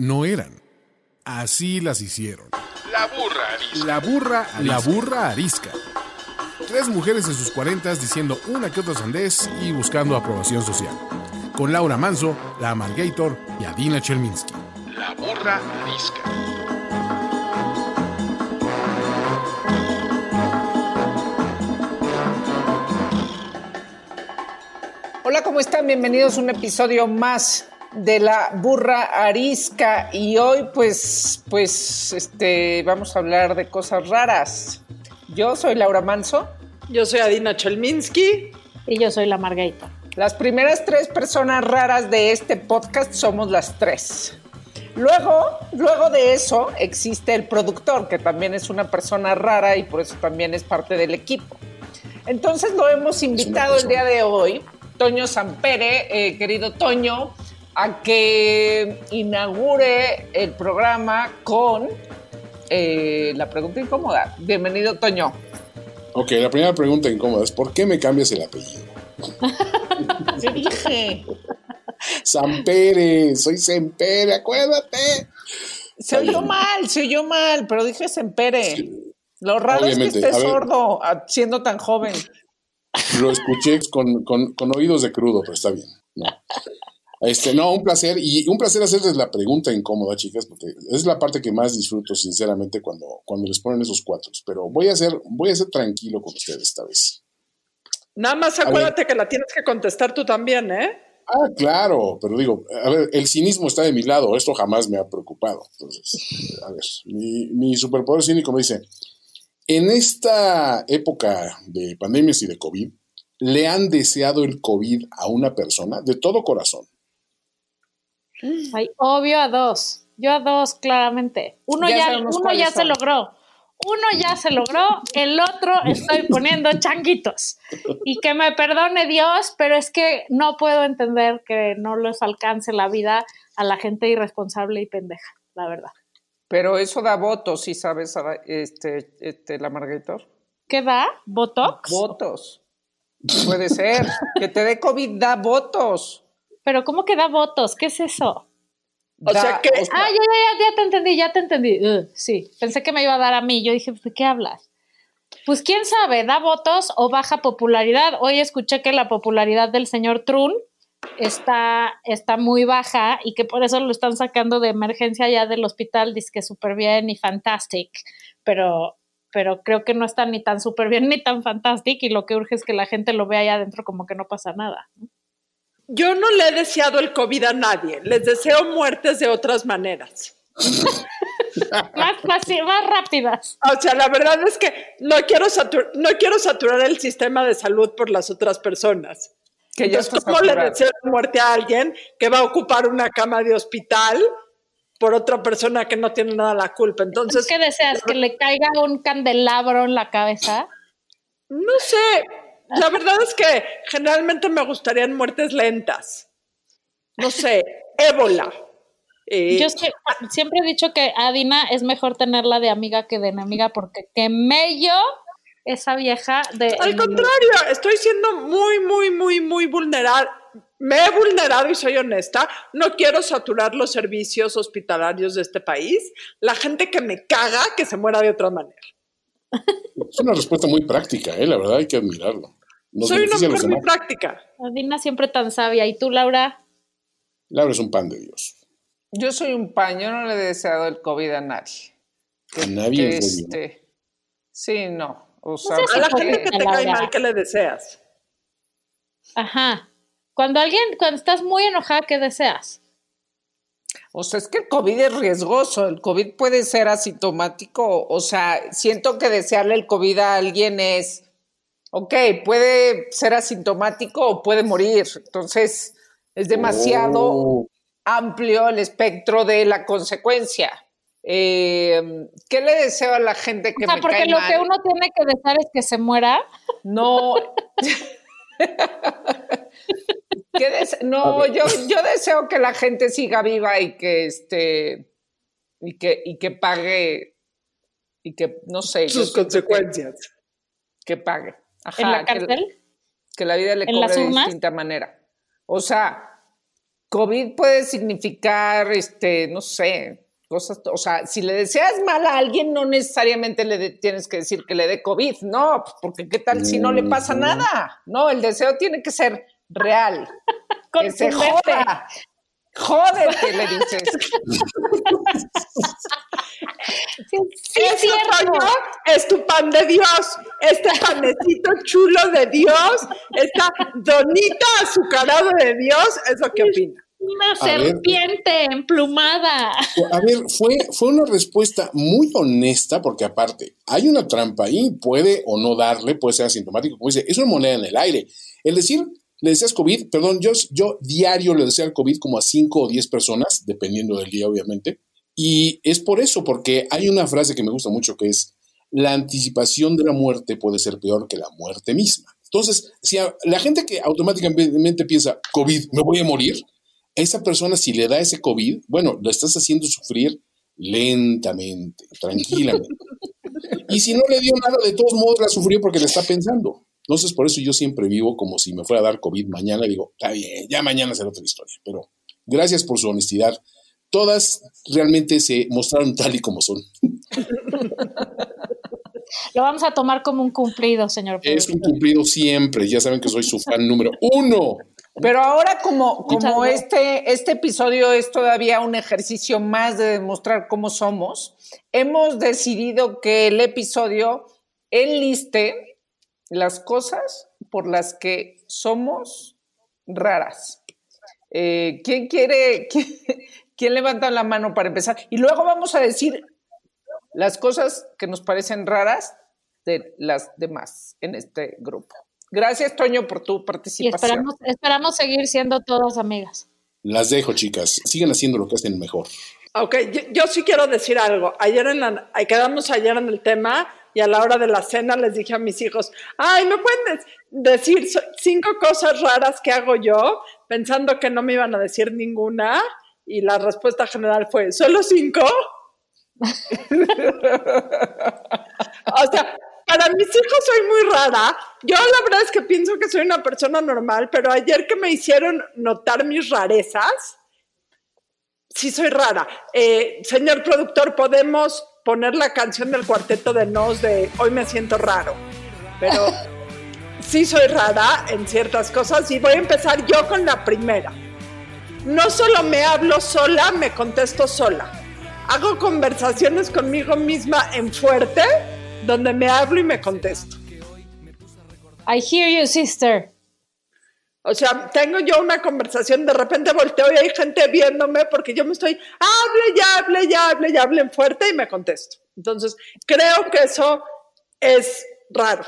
no eran. Así las hicieron. La burra arisca. La burra, la burra arisca. Tres mujeres en sus cuarentas diciendo una que otra sandez y buscando aprobación social. Con Laura Manso, la Amalgator y Adina Chelminsky. La burra arisca. Hola, ¿cómo están? Bienvenidos a un episodio más de la burra arisca y hoy pues pues este vamos a hablar de cosas raras. Yo soy Laura Manso. Yo soy Adina Chelminsky. Y yo soy la Margarita. Las primeras tres personas raras de este podcast somos las tres. Luego, luego de eso existe el productor, que también es una persona rara y por eso también es parte del equipo. Entonces lo hemos invitado el día de hoy, Toño Sampere, eh, querido Toño, a que inaugure el programa con eh, la pregunta incómoda. Bienvenido, Toño. Ok, la primera pregunta incómoda es: ¿por qué me cambias el apellido? ¿Qué dije? Sampere, soy Sempere, acuérdate. Se oyó mal, se oyó mal, pero dije Sempere. Lo raro Obviamente, es que estés sordo siendo tan joven. Lo escuché con, con- con oídos de crudo, pero está bien. No. Este, no, un placer. Y un placer hacerles la pregunta incómoda, chicas, porque es la parte que más disfruto, sinceramente, cuando, cuando les ponen esos cuatro. Pero voy a ser, voy a ser tranquilo con ustedes esta vez. Nada más acuérdate que la tienes que contestar tú también, ¿eh? Ah, claro, pero digo, a ver, el cinismo está de mi lado, esto jamás me ha preocupado. Entonces, a ver, mi, mi superpoder cínico me dice, en esta época de pandemias y de COVID, ¿le han deseado el COVID a una persona de todo corazón? Ay, obvio a dos. Yo a dos, claramente. Uno Ya uno ya se logró. Uno ya se logró, el otro estoy poniendo changuitos. Y que me perdone Dios, pero es que no puedo entender que no les alcance la vida a la gente irresponsable y pendeja, la verdad. Pero eso da votos, si sabes, este, este, la Margator. ¿Qué da? ¿Botox? Votos. Puede ser. que te dé COVID da votos. ¿Pero cómo que da votos? ¿Qué es eso? O Da- sea que- Ah, ya, ya, ya, ya te entendí, ya te entendí. Ugh, sí, pensé que me iba a dar a mí. Yo dije, ¿de qué hablas? Pues quién sabe, ¿da votos o baja popularidad? Hoy escuché que la popularidad del señor Trun está, está muy baja y que por eso lo están sacando de emergencia ya del hospital, dice que súper bien y fantastic, pero, pero creo que no está ni tan súper bien ni tan fantastic y lo que urge es que la gente lo vea allá adentro como que no pasa nada. Yo no le he deseado el COVID a nadie. Les deseo muertes de otras maneras. Más, fácil, más rápidas. O sea, la verdad es que no quiero, satu- no quiero saturar el sistema de salud por las otras personas. Que Entonces, ¿cómo le saturado. deseo la muerte a alguien que va a ocupar una cama de hospital por otra persona que no tiene nada la culpa? Entonces, ¿Qué deseas? ¿Que le caiga un candelabro en la cabeza? No sé, la verdad es que generalmente me gustarían muertes lentas. No sé, ébola. Eh, Yo sé- siempre he dicho que a Dina es mejor tenerla de amiga que de enemiga porque que mello esa vieja de... al contrario, estoy siendo muy, muy, muy, muy vulnerable. Me he vulnerado y soy honesta. No quiero saturar los servicios hospitalarios de este país. La gente que me caga, que se muera de otra manera. Es una respuesta muy práctica, ¿eh? la verdad hay que admirarlo. Nos soy una mujer muy práctica. A Dina siempre tan sabia. ¿Y tú, Laura? Laura es un pan de Dios. Yo soy un pan, yo no le he deseado el COVID a nadie. A nadie Que este, sí, no. O sea, sé si A la gente que te cae mal, ¿qué le deseas? Ajá. Cuando alguien, cuando estás muy enojada, ¿qué deseas? O sea, es que el COVID es riesgoso. El COVID puede ser asintomático. O sea, siento que desearle el COVID a alguien es, ok, puede ser asintomático o puede morir. Entonces, es demasiado Oh, amplio el espectro de la consecuencia. Eh, ¿Qué le deseo a la gente que o sea, me porque cae lo mal? que uno tiene que desear es que se muera. No. ¿Qué dese- no, yo, yo deseo que la gente siga viva y que este y que, y que pague y que no sé Sus consecuencias. que, que pague Ajá, ¿En la que- cárcel? que, la vida le ¿En las cobre de distinta manera. O sea COVID puede significar, este, no sé, cosas, o sea, si le deseas mal a alguien, no necesariamente le de- tienes que decir que le dé COVID, no, pues, porque qué tal si no le pasa nada, no, el deseo tiene que ser real, que se joda, jódete, le dices. Sí, sí, es Eso, cierto. Es tu pan de Dios, este panecito chulo de Dios, esta donita azucarada de Dios, ¿es lo que opina? Una A ver. serpiente emplumada. A ver, fue, fue una respuesta muy honesta, porque aparte, hay una trampa ahí, puede o no darle, puede ser asintomático, como dice, es una moneda en el aire. El decir, le deseas COVID, perdón, yo, yo diario le deseo el COVID como a 5 o 10 personas, dependiendo del día, obviamente. Y es por eso, porque hay una frase que me gusta mucho que es, la anticipación de la muerte puede ser peor que la muerte misma. Entonces, si la gente que automáticamente piensa, COVID, me voy a morir, a esa persona si le da ese COVID, bueno, lo estás haciendo sufrir lentamente, tranquilamente. y si no le dio nada, de todos modos la sufrió porque le está pensando. Entonces, por eso yo siempre vivo como si me fuera a dar COVID mañana. Digo, está bien, ya mañana será otra historia. Pero gracias por su honestidad. Todas realmente se mostraron tal y como son. Lo vamos a tomar como un cumplido, señor. Es un cumplido siempre. Ya saben que soy su fan número uno. Pero ahora como, como este, este episodio es todavía un ejercicio más de demostrar cómo somos, hemos decidido que el episodio enliste las cosas por las que somos raras. Eh, ¿Quién quiere, quién, quién levanta la mano para empezar? Y luego vamos a decir las cosas que nos parecen raras de las demás en este grupo. Gracias, Toño, por tu Y participación. esperamos, esperamos seguir siendo todas amigas. Las dejo, chicas. Sigan haciendo lo que hacen mejor. Ok, yo, yo sí quiero decir algo. Ayer en la, quedamos ayer en el tema y a la hora de la cena les dije a mis hijos, ay, ¿me pueden decir cinco cosas raras que hago yo? Pensando que no me iban a decir ninguna y la respuesta general fue, ¿solo cinco? o sea, para mis hijos soy muy rara. Yo la verdad es que pienso que soy una persona normal, pero ayer que me hicieron notar mis rarezas, sí soy rara. Eh, señor productor, podemos poner la canción del cuarteto de Nos de Hoy me siento raro. Pero sí soy rara en ciertas cosas y voy a empezar yo con la primera. No solo me hablo sola, me contesto sola. Hago conversaciones conmigo misma en fuerte, donde me hablo y me contesto. I hear you, sister. O sea, tengo yo una conversación, de repente volteo y hay gente viéndome porque yo me estoy, hable ya, hable ya, hable ya, hable en fuerte y me contesto. Entonces, creo que eso es raro.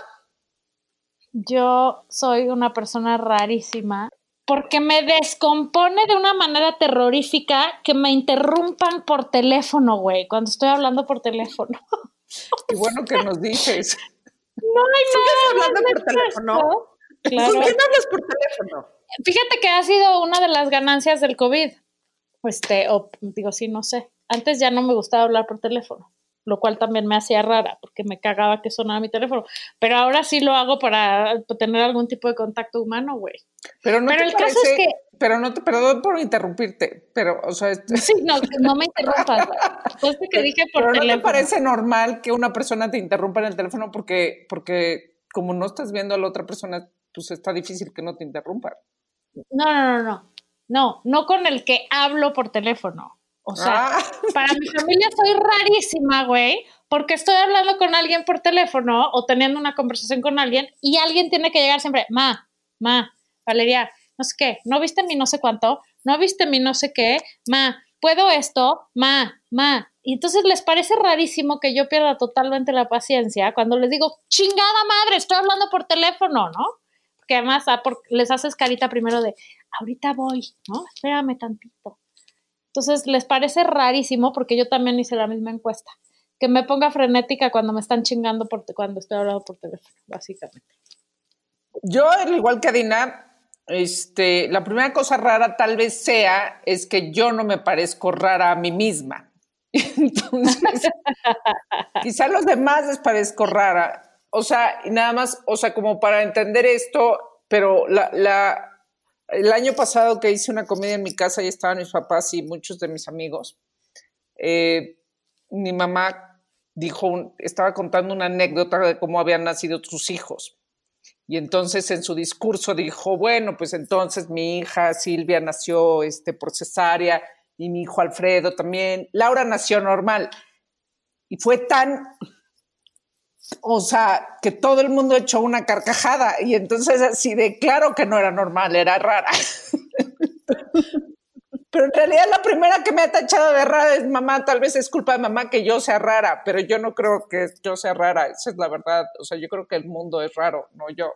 Yo soy una persona rarísima porque me descompone de una manera terrorífica que me interrumpan por teléfono, güey, cuando estoy hablando por teléfono. Qué bueno que nos dices. No hay nada hablando por teléfono? Claro. ¿Con quién hablas por teléfono? Fíjate que ha sido una de las ganancias del COVID. Este, o digo, sí, no sé. Antes ya no me gustaba hablar por teléfono, lo cual también me hacía rara porque me cagaba que sonara mi teléfono. Pero ahora sí lo hago para tener algún tipo de contacto humano, güey. Pero no Pero el caso es que- Pero no te, perdón por interrumpirte, pero, o sea, este- Sí, no, no me interrumpas. Después de que dije por pero no te parece normal que una persona te interrumpa en el teléfono porque, porque como no estás viendo a la otra persona, pues está difícil que no te interrumpa. No, no, no, no. No, no con el que hablo por teléfono. O sea, Ah. para mi familia soy rarísima, güey, porque estoy hablando con alguien por teléfono o teniendo una conversación con alguien y alguien tiene que llegar siempre, ma, ma, Valeria, no sé qué, no viste mi no sé cuánto, no viste mi no sé qué, ma, ¿puedo esto? Ma, ma. Y entonces les parece rarísimo que yo pierda totalmente la paciencia cuando les digo, chingada madre, estoy hablando por teléfono, ¿no? Porque además ah, por- les haces carita primero de, ahorita voy, ¿no? Espérame tantito. Entonces les parece rarísimo porque yo también hice la misma encuesta. Que me ponga frenética cuando me están chingando por cuando estoy hablando por teléfono, básicamente. Yo, al igual que Adina, este, la primera cosa rara tal vez sea es que yo no me parezco rara a mí misma. Entonces, quizá los demás les parezco rara. O sea, nada más, o sea, como para entender esto, pero la, la, el año pasado que hice una comida en mi casa y estaban mis papás y muchos de mis amigos, eh, mi mamá dijo, estaba contando una anécdota de cómo habían nacido sus hijos. Y entonces en su discurso dijo, bueno, pues entonces mi hija Silvia nació este, por cesárea y mi hijo Alfredo también. Laura nació normal. Y fue tan, o sea, que todo el mundo echó una carcajada. Y entonces así de, claro que no era normal, era rara. Pero en realidad la primera que me ha tachado de rara es mamá. Tal vez es culpa de mamá que yo sea rara, pero yo no creo que yo sea rara. Esa es la verdad. O sea, yo creo que el mundo es raro, no yo.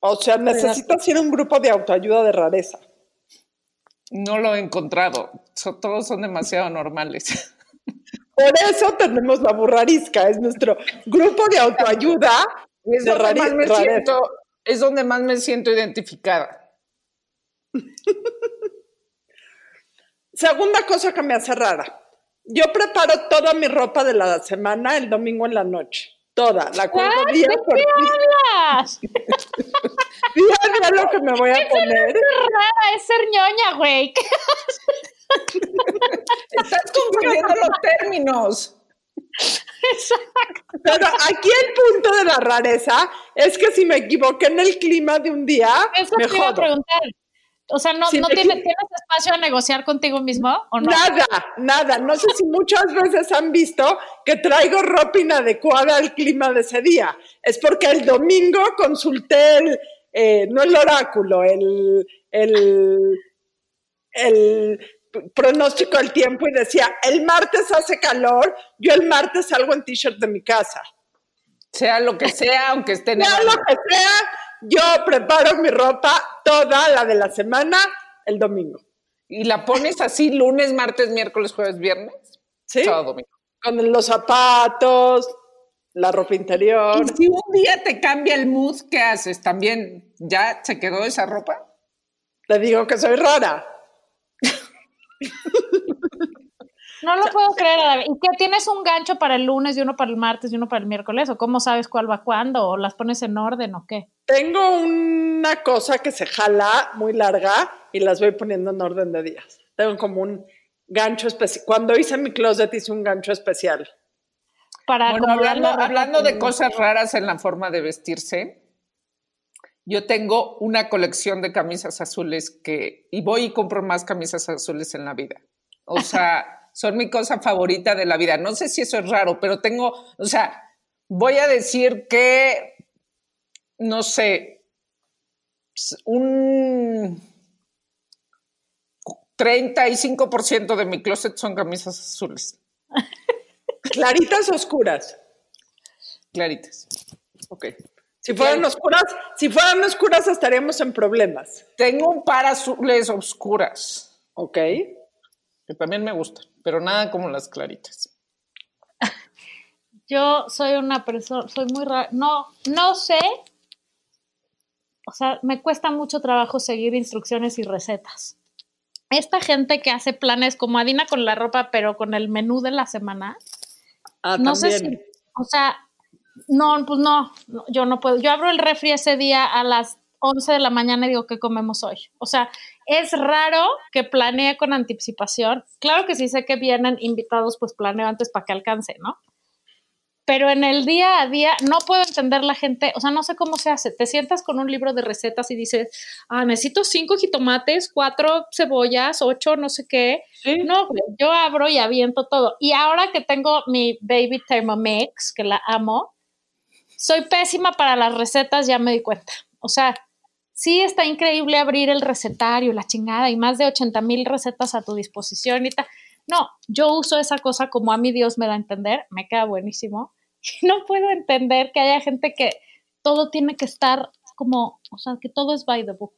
O sea, necesitas ir a un grupo de autoayuda de rareza. No lo he encontrado. So- todos son demasiado normales. Por eso tenemos la burrarisca, es nuestro grupo de autoayuda Es de donde, más me siento, es donde más me siento identificada. Segunda cosa que me hace rara. Yo preparo toda mi ropa de la semana el domingo en la noche. Toda. La cuelgo día ¿De por día. hablas? Día a día lo que me voy a poner. Rara es ser ñoña, güey. Estás confundiendo los términos. Pero aquí el punto de la rareza es que si me equivoqué en el clima de un día, Eso me te iba a preguntar. O sea, ¿no, Si no tienes espacio a negociar contigo mismo o no? Nada, nada. No sé si muchas veces han visto que traigo ropa inadecuada al clima de ese día. Es porque el domingo consulté el, eh, no el oráculo, el, el, el pronóstico del tiempo y decía, el martes hace calor, yo el martes salgo en t-shirt de mi casa. Sea lo que sea, aunque esté Sea nevando. lo que sea, yo preparo mi ropa toda la de la semana el domingo. Y la pones así lunes, martes, miércoles, jueves, viernes. ¿Sí? Sábado, domingo. Con los zapatos, la ropa interior. Y si un día te cambia el mood, ¿qué haces? ¿También ya se quedó esa ropa? Te digo que soy rara. No lo puedo creer. Adela. ¿Y qué tienes un gancho para el lunes y uno para el martes y uno para el miércoles? ¿O cómo sabes cuál va cuándo? ¿O las pones en orden o qué? Tengo una cosa que se jala muy larga y las voy poniendo en orden de días. Tengo como un gancho especial. Cuando hice mi closet hice un gancho especial. Para Bueno, hablando, de cosas raras en la forma de vestirse, yo tengo una colección de camisas azules que, y voy y compro más camisas azules en la vida. O sea, son mi cosa favorita de la vida. No sé si eso es raro, pero tengo, o sea, voy a decir que, no sé, un 35% de mi closet son camisas azules, Claritas o oscuras. claritas. Ok. Si fueran oscuras, si fueran oscuras estaríamos en problemas. Tengo un par azules oscuras, Ok. que también me gustan, pero nada como las claritas. Yo soy una persona, soy muy rara. No, no sé. O sea, me cuesta mucho trabajo seguir instrucciones y recetas. Esta gente que hace planes como Adina con la ropa, pero con el menú de la semana, Ah, no sé también. si, o sea, no, pues no, no, yo no puedo. Yo abro el refri ese día a las 11 de la mañana y digo, ¿qué comemos hoy? O sea, es raro que planee con anticipación. Claro que sí sé que vienen invitados, pues planeo antes para que alcance, ¿no? Pero en el día a día no puedo entender la gente, o sea, no sé cómo se hace. Te sientas con un libro de recetas y dices, ah, necesito cinco jitomates, cuatro cebollas, ocho, no sé qué. No, yo abro y aviento todo. Y ahora que tengo mi Baby Thermomix, que la amo, soy pésima para las recetas, ya me di cuenta. O sea, sí está increíble abrir el recetario, la chingada, y más de 80 mil recetas a tu disposición y tal. No, yo uso esa cosa como a mi Dios me da a entender, me queda buenísimo. Y no puedo entender que haya gente que todo tiene que estar como, o sea, que todo es by the book.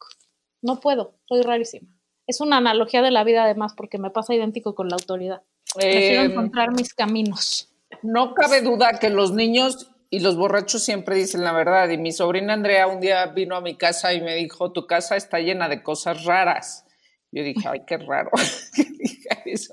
No puedo, soy rarísima. Es una analogía de la vida además porque me pasa idéntico con la autoridad. Prefiero Eh, encontrar mis caminos. no cabe duda que los niños y los borrachos siempre dicen la verdad. Y mi sobrina Andrea un día vino a mi casa y me dijo, tu casa está llena de cosas raras. Yo dije, ay, qué raro que diga eso.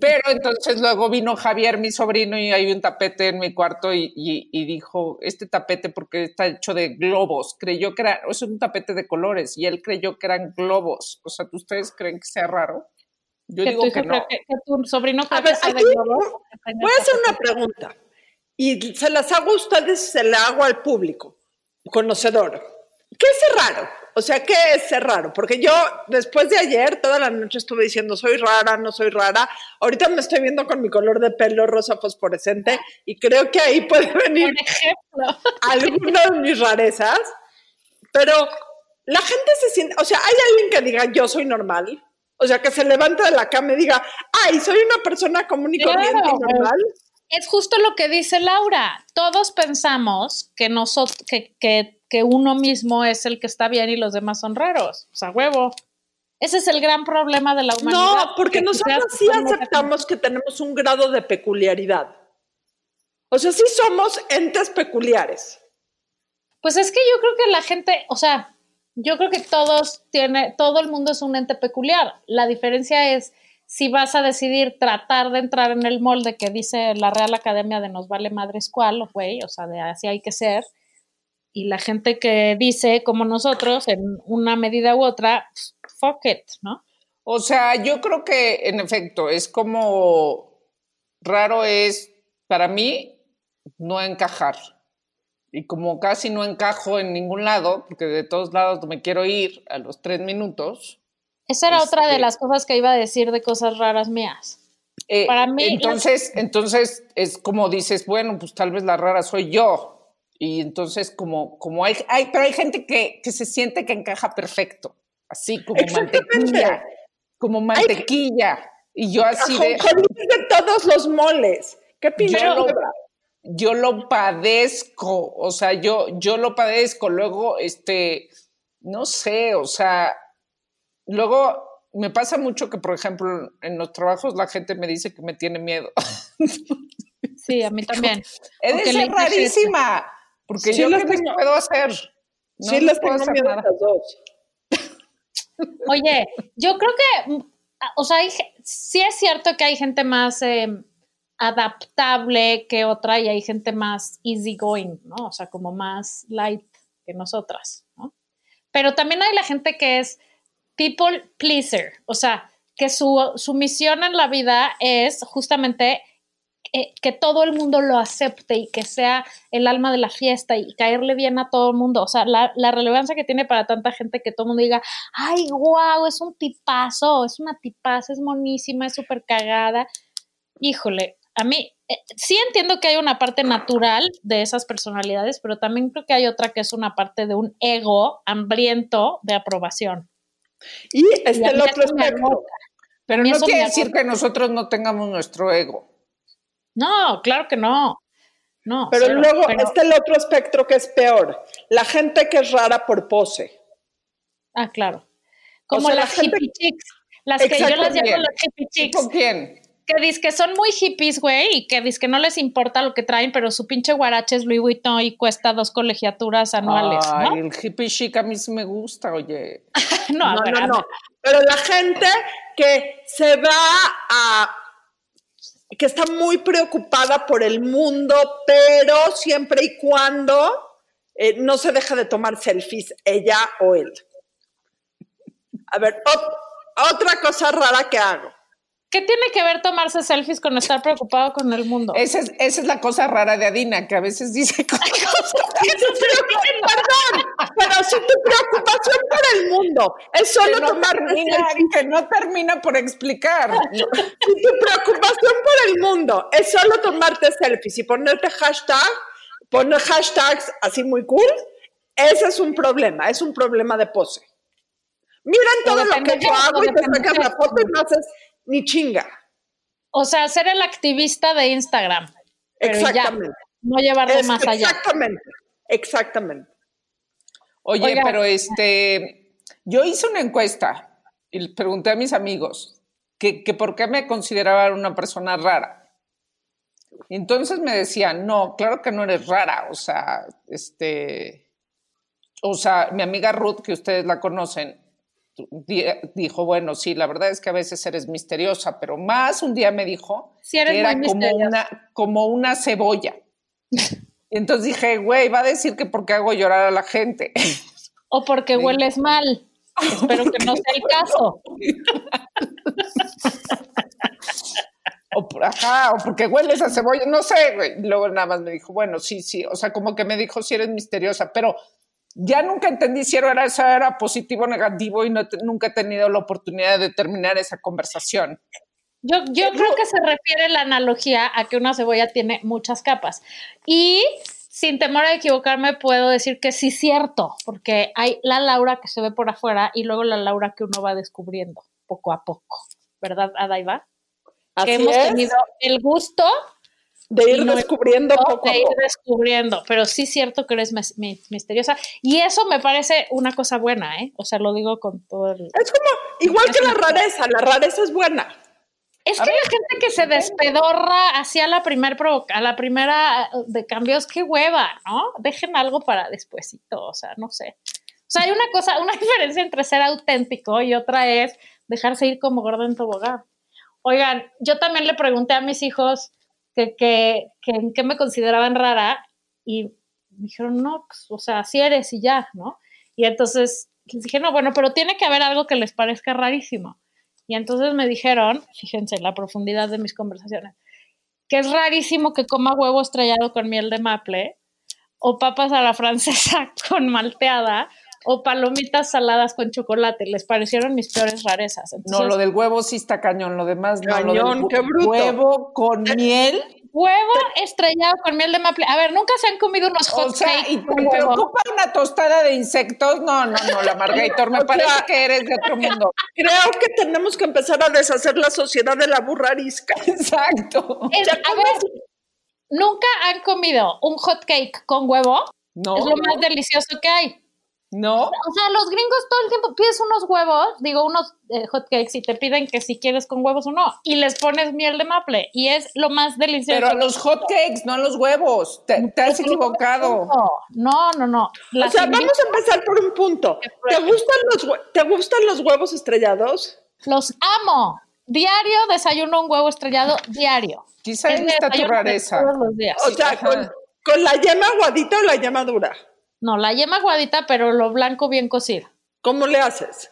Pero entonces luego vino Javier, mi sobrino, y hay un tapete en mi cuarto y, y- y dijo, este tapete porque está hecho de globos, creyó que era, es un tapete de colores y él creyó que eran globos. O sea, ¿ustedes creen que sea raro? Yo que digo que no. que, que tu sobrino A ver, de aquí globo, que tenga Voy a hacer una pregunta y se las hago a ustedes y se la hago al público conocedor. ¿Qué es raro? O sea, ¿qué es ser raro? Porque yo después de ayer toda la noche estuve diciendo soy rara, no soy rara. Ahorita me estoy viendo con mi color de pelo rosa fosforescente y creo que ahí puede venir Por ejemplo. alguna de mis rarezas. Pero la gente se siente, o sea, hay alguien que diga yo soy normal. O sea, que se levante de la cama y diga, ay, soy una persona común y Claro, corriente y normal. Es justo lo que dice Laura. Todos pensamos que, nosotros, que, que, que uno mismo es el que está bien y los demás son raros. O sea, huevo. Ese es el gran problema de la humanidad. No, porque que nosotros sí aceptamos que tenemos un grado de peculiaridad. O sea, sí somos entes peculiares. Pues es que yo creo que la gente, o sea, yo creo que todos tiene, todo el mundo es un ente peculiar. La diferencia es si vas a decidir tratar de entrar en el molde que dice la Real Academia de nos vale madres cuál, güey, o sea, de así hay que ser. Y la gente que dice, como nosotros, en una medida u otra, pues, fuck it, ¿no? O sea, yo creo que en efecto es como raro es para mí no encajar. Y como casi no encajo en ningún lado, porque de todos lados me quiero ir a los tres minutos, Esa era otra de Este- las cosas que iba a decir de cosas raras mías. eh, Para mí, entonces, entonces es como dices, bueno, pues tal vez la rara soy yo. Y entonces como, como hay, hay, pero hay gente que, que se siente que encaja perfecto, así como Exactamente. mantequilla, como mantequilla. Y yo así de... De todos los moles. ¿Qué pinche Yo lo, yo lo padezco, o sea, yo, yo lo padezco. Luego, este, no sé, o sea, luego me pasa mucho que, por ejemplo, en los trabajos la gente me dice que me tiene miedo. Sí, a mí también. He de ser rarísima, porque Sí yo qué les puedo hacer. No sí, les puedo tengo hacer miedo a nada. las dos. Oye, yo creo que, o sea, hay sí es cierto que hay gente más eh, adaptable que otra y hay gente más easygoing, ¿no? O sea, como más light que nosotras, ¿no? Pero también hay la gente que es people pleaser, o sea, que su, su misión en la vida es justamente eh, que todo el mundo lo acepte y que sea el alma de la fiesta y caerle bien a todo el mundo. O sea, la, la relevancia que tiene para tanta gente que todo el mundo diga, ay, wow, es un tipazo, es una tipaza, es monísima, es súper cagada. Híjole, a mí eh, sí entiendo que hay una parte natural de esas personalidades, pero también creo que hay otra que es una parte de un ego hambriento de aprobación. Y está el otro agota. Pero no quiere decir que nosotros no tengamos nuestro ego. No, claro que no. No, Pero cero, luego pero- está el otro espectro que es peor. La gente que es rara por pose. Ah, claro. Como sea, la las gente- hippie chicks. Las que yo las llamo las hippie chicks. ¿Tipo quién? Que dicen que son muy hippies, güey, y que dicen que no les importa lo que traen, pero su pinche guarache es Louis Vuitton y cuesta dos colegiaturas anuales, Ay, el hippie chic a mí sí me gusta, oye. ¿no? No, No, ver, no, no. Pero la gente que se va a que está muy preocupada por el mundo, pero siempre y cuando eh, no se deja de tomar selfies ella o él. A ver, ot- otra cosa rara que hago. ¿Qué tiene que ver tomarse selfies con estar preocupado con el mundo? Esa es, esa es la cosa rara de Adina, que a veces dice cosas. Perdón, pero si tu preocupación por el mundo es solo que no, tomar termina, selfies, que no termina por explicar. si tu preocupación por el mundo es solo tomarte selfies y ponerte hashtag, poner hashtags así muy cool, ese es un problema, es un problema de pose. Miren todo lo que yo hago y te sacas la foto y no haces ni chinga. O sea, ser el activista de Instagram. Ya, Exactamente. no llevarlo Es- más allá. exactamente, exactamente. Oye, Oiga. pero este, yo hice una encuesta y pregunté a mis amigos que, que por qué me consideraban una persona rara. Entonces me decían, no, claro que no eres rara, o sea, este, o sea, mi amiga Ruth, que ustedes la conocen, dijo, bueno, sí, la verdad es que a veces eres misteriosa, pero más un día me dijo Sí, eres que era como una, como una cebolla. Y entonces dije, güey, va a decir que porque hago llorar a la gente. O porque hueles mal. Espero que no sea el caso. O, por- ajá, o porque hueles a cebolla, no sé, güey. Luego nada más me dijo, bueno, sí, sí, o sea, como que me dijo si eres misteriosa, pero ya nunca entendí si era, eso era positivo o negativo y no te- nunca he tenido la oportunidad de terminar esa conversación. Yo, yo creo que se refiere la analogía a que una cebolla tiene muchas capas. Y sin temor a equivocarme, puedo decir que sí es cierto, porque hay la Laura que se ve por afuera y luego la Laura que uno va descubriendo poco a poco. ¿Verdad, Adaiva? Así que hemos es, tenido el gusto de ir no- descubriendo poco a de ir descubriendo, pero sí es cierto que eres mis- mi- misteriosa y eso me parece una cosa buena, ¿eh? O sea, lo digo con todo el... Es como, igual que la rareza, la rareza es buena. Es que la gente que se despedorra hacia la primer a la primera eh, de cambios, qué hueva, ¿no? Dejen algo para despuesito, o sea, no sé. O sea, hay una cosa, una diferencia entre ser auténtico y otra es dejarse ir como gordo en tobogán. Oigan, yo también le pregunté a mis hijos que, que, que qué me consideraban rara y me dijeron, no, pues, o sea, así eres y ya, ¿no? Y entonces les dije, no, bueno, pero tiene que haber algo que les parezca rarísimo. Y entonces me dijeron, fíjense la profundidad de mis conversaciones, que es rarísimo que coma huevo estrellado con miel de maple, o papas a la francesa con malteada, o palomitas saladas con chocolate. Les parecieron mis peores rarezas. No, Entonces, lo del huevo sí está cañón, lo demás no. lo del Cañón, qué bruto. Huevo con miel. huevo estrellado con miel de maple. A ver, ¿nunca se han comido unos hot O sea, cakes y te preocupa una tostada de insectos. No, no, no, la Margator, me parece que eres de otro mundo. Creo que tenemos que empezar a deshacer la sociedad de la burrarisca. Exacto. Es- a ver, ¿nunca han comido un hot cake con huevo? No, es lo más delicioso que hay. No. O sea, los gringos todo el tiempo pides unos huevos, digo, unos eh, hot cakes y te piden que si quieres con huevos o no. Y les pones miel de maple y es lo más delicioso. Pero a los hot cakes, no a los huevos. Te, te has equivocado. No, no, no. O sea, invito- vamos a empezar por un punto. ¿Te gustan los, hue- ¿te gustan los huevos estrellados? Los amo. Diario desayuno un huevo estrellado, diario. Quizá Es ahí está tu rareza. Todos los días. O sea, con la yema aguadita o la yema dura. No, la yema aguadita, pero lo blanco bien cocido. ¿Cómo le haces?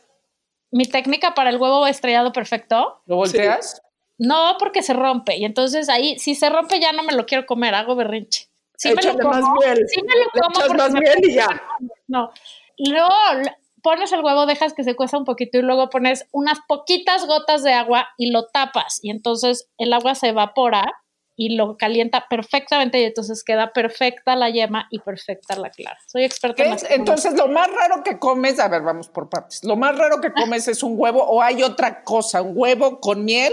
Mi técnica para el huevo estrellado perfecto, ¿Lo volteas? no porque se rompe. Y entonces ahí, si se rompe, ya no me lo quiero comer, hago berrinche. Sí me lo Échale más como, miel. sí me lo como más miel y ya. No. Luego pones el huevo, dejas que se cueza un poquito y luego pones unas poquitas gotas de agua y lo tapas. Y entonces el agua se evapora y lo calienta perfectamente y entonces queda perfecta la yema y perfecta la clara. Soy experta ¿Qué en Entonces, lo más raro que comes, a ver, vamos por partes. Lo más raro que comes es un huevo o hay otra cosa, un huevo con miel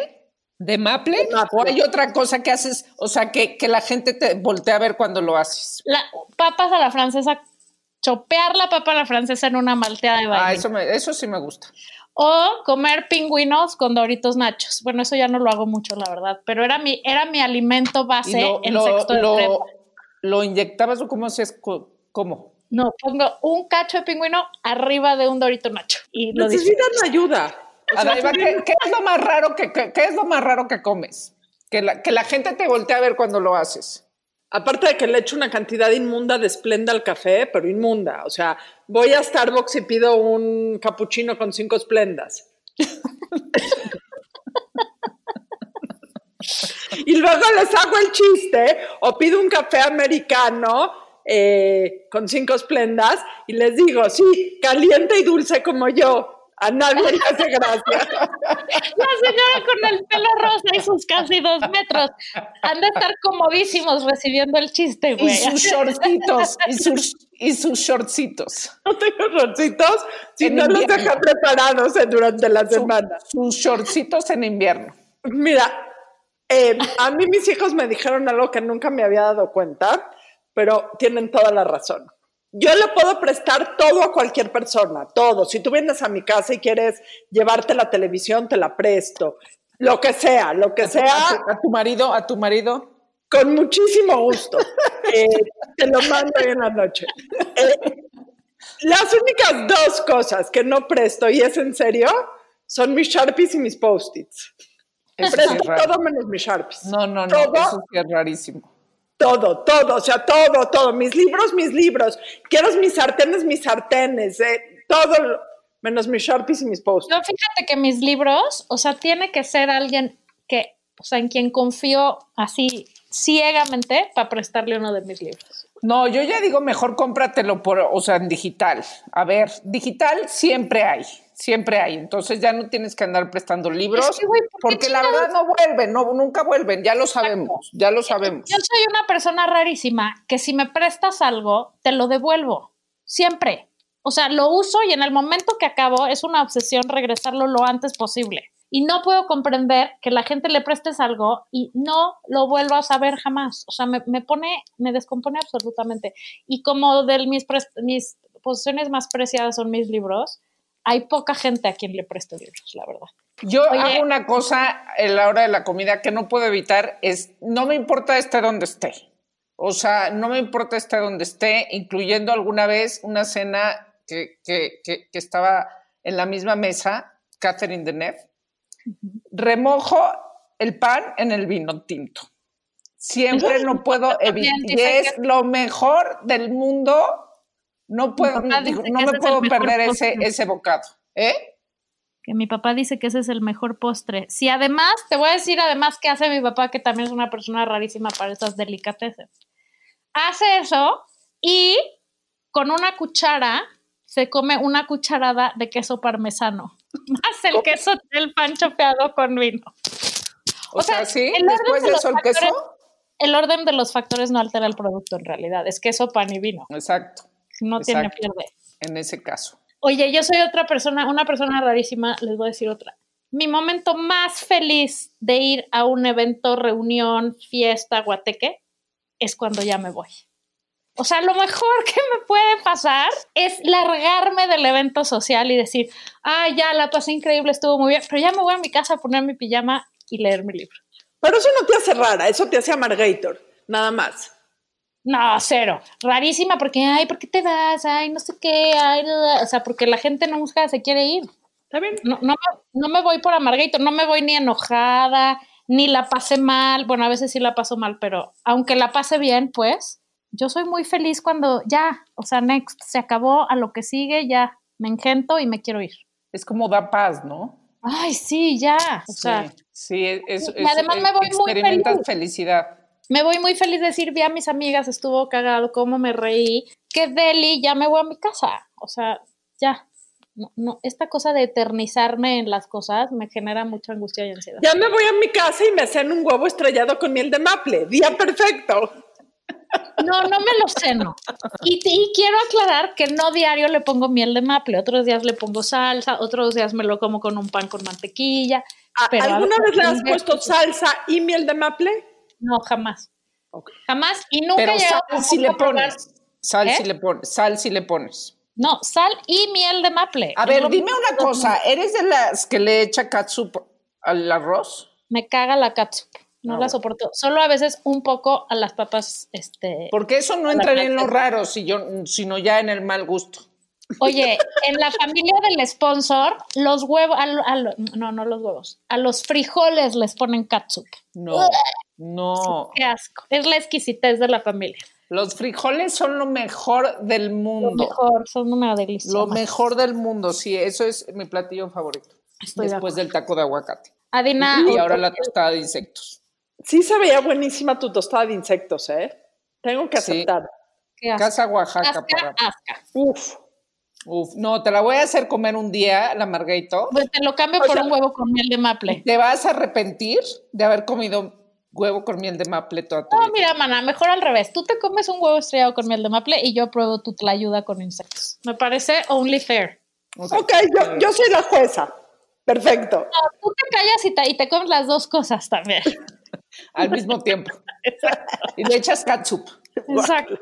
de maple, De maple. o hay otra cosa que haces, o sea, que, que la gente te voltea a ver cuando lo haces. la, papas a la francesa, chopear la papa a la francesa en una malteada de Ah, vainilla. eso, me- eso sí me gusta. O comer pingüinos con doritos nachos. Bueno, eso ya no lo hago mucho, la verdad, pero era mi, era mi alimento base lo, en lo- sexto de prepa. lo, lo inyectabas o cómo hacías, Co- cómo? No, pongo un cacho de pingüino arriba de un dorito nacho. Y lo. Necesitan ayuda. O sea, Adaiva, tú ¿qué, qué es lo más raro que, que- qué es lo más raro que comes? Que la, que la gente te voltea a ver cuando lo haces. Aparte de que le echo una cantidad inmunda de Splenda al café, pero inmunda. O sea, voy a Starbucks y pido un cappuccino con cinco Splendas. y luego les hago el chiste o pido un café americano eh, con cinco Splendas y les digo, sí, caliente y dulce como yo. A nadie le hace gracia. La señora con el pelo rosa y sus casi dos metros. Han de estar comodísimos recibiendo el chiste, Y güey. sus shortcitos, y sus, y sus shortcitos. No tengo rocitos si En no los invierno. dejan preparados eh, durante la Su- semana. sus shortcitos en invierno. Mira, eh, a mí mis hijos me dijeron algo que nunca me había dado cuenta, pero tienen toda la razón. Yo le puedo prestar todo a cualquier persona, todo. Si tú vienes a mi casa y quieres llevarte la televisión, te la presto. Lo que sea, lo que A sea, tu, a tu marido, a tu marido. con muchísimo gusto. Eh, te lo mando hoy en la noche. Eh, Las únicas dos cosas que no presto, y es en serio, son mis Sharpies y mis Post-its. Presto todo menos mis Sharpies. No, no, no, Todo. eso sí es rarísimo. Todo, todo, o sea, todo, todo. Mis libros, mis libros. Quiero mis sartenes, mis sartenes. eh, todo, lo- menos mis Sharpies y mis Post-its. Yo fíjate que mis libros, o sea, tiene que ser alguien que, o sea, en quien confío así ciegamente para prestarle uno de mis libros. No, yo ya digo, mejor cómpratelo por, o sea, en digital. A ver, digital siempre hay, siempre hay. Entonces ya no tienes que andar prestando libros, Es que, güey, ¿por qué porque la verdad no vuelven, no, nunca vuelven, ya lo sabemos, ya lo sabemos. Yo soy una persona rarísima que si me prestas algo, te lo devuelvo. Siempre. O sea, lo uso y en el momento que acabo es una obsesión regresarlo lo antes posible. Y no puedo comprender que la gente le prestes algo y no lo vuelva a saber jamás. O sea, me, me pone, me descompone absolutamente. Y como de mis, mis posesiones más preciadas son mis libros, hay poca gente a quien le presto libros, la verdad. Yo Oye. hago una cosa en la hora de la comida que no puedo evitar, es no me importa esté donde esté. O sea, no me importa esté donde esté, incluyendo alguna vez una cena que, que, que, que estaba en la misma mesa, Catherine Deneuve. Remojo el pan en el vino tinto. Siempre no puedo evitar. Y es lo mejor del mundo. No puedo, no, me puedo perder ese, ese bocado. ¿Eh? que mi papá dice que ese es el mejor postre. Si además, te voy a decir además que hace mi papá, que también es una persona rarísima para esas delicateces. Hace eso y con una cuchara se come una cucharada de queso parmesano, más el queso del pan chopeado con vino. O, O sea, sea, sí, el después de eso el factores- queso. El orden de los factores no altera el producto en realidad, es queso, pan y vino. Exacto, No tiene Exacto. pierde. en ese caso. Oye, yo soy otra persona, una persona rarísima, les voy a decir otra. Mi momento más feliz de ir a un evento, reunión, fiesta, guateque, es cuando ya me voy. O sea, lo mejor que me puede pasar es largarme del evento social y decir, ah, ya la pasé increíble, estuvo muy bien, pero ya me voy a mi casa a poner mi pijama y leer mi libro. Pero eso no te hace rara, eso te hace amargator, nada más. No, cero. Rarísima porque, ay, ¿por qué te vas? Ay, no sé qué. Ay, o sea, porque la gente nunca se quiere ir. ¿Está bien? No, no, me, no me voy por amarguito, no me voy ni enojada, ni la pasé mal. Bueno, a veces sí la paso mal, pero aunque la pase bien, pues yo soy muy feliz cuando ya, o sea, next, se acabó a lo que sigue, ya me engento y me quiero ir. Es como da paz, ¿no? Ay, sí, ya. O sea, sí, sí, es, es- y además es- me voy muy feliz. felicidad. Me voy muy feliz de decir, vi a mis amigas, estuvo cagado, cómo me reí, qué deli, ya me voy a mi casa. O sea, ya. No, no, esta cosa de eternizarme en las cosas me genera mucha angustia y ansiedad. Ya me voy a mi casa y me hacen un huevo estrellado con miel de maple. Día perfecto. No, no me lo ceno. Y, y quiero aclarar que no diario le pongo miel de maple, otros días le pongo salsa, otros días me lo como con un pan con mantequilla. Pero ¿Alguna vez le has puesto salsa y miel de maple? No, jamás. Jamás. Y nunca Pero sal a si le pones. Sal ¿Eh? si le pones. Sal si le pones. No, sal y miel de maple. A ver, dime una cosa. ¿Eres de las que le echa catsup al arroz? Me caga la catsup. No Ah, la soporto. Solo a veces un poco a las papas, este. Porque eso no entraría en lo raro, si yo, sino ya en el mal gusto. Oye, en la familia del sponsor, los huevos, a a no, no los huevos, a los frijoles les ponen catsup. No, no. Qué asco. Es la exquisitez de la familia. Los frijoles son lo mejor del Lo mundo. mejor, son una delicia. Lo mejor del mundo, sí, eso es mi platillo favorito. Estoy de después del taco de aguacate. Adina, Y ahora la tostada de insectos. Sí se veía buenísima tu tostada de insectos, ¿eh? Tengo que Sí. aceptar. asco. Casa Oaxaca. Asca, para- asca. Uf. Uf, no, te la voy a hacer comer un día, la Margarito. Pues te lo cambio O por sea- un huevo con miel de maple. Te vas a arrepentir de haber comido huevo con miel de maple toda tu No, vida. mira, mana, mejor al revés. Tú te comes un huevo estrellado con miel de maple y yo pruebo tu tlayuda con insectos. Me parece only fair. O sea, Ok, yo, yo soy la jueza. Perfecto. No, tú te callas y te, y te comes las dos cosas también. al mismo tiempo. Y le echas catsup. Exacto.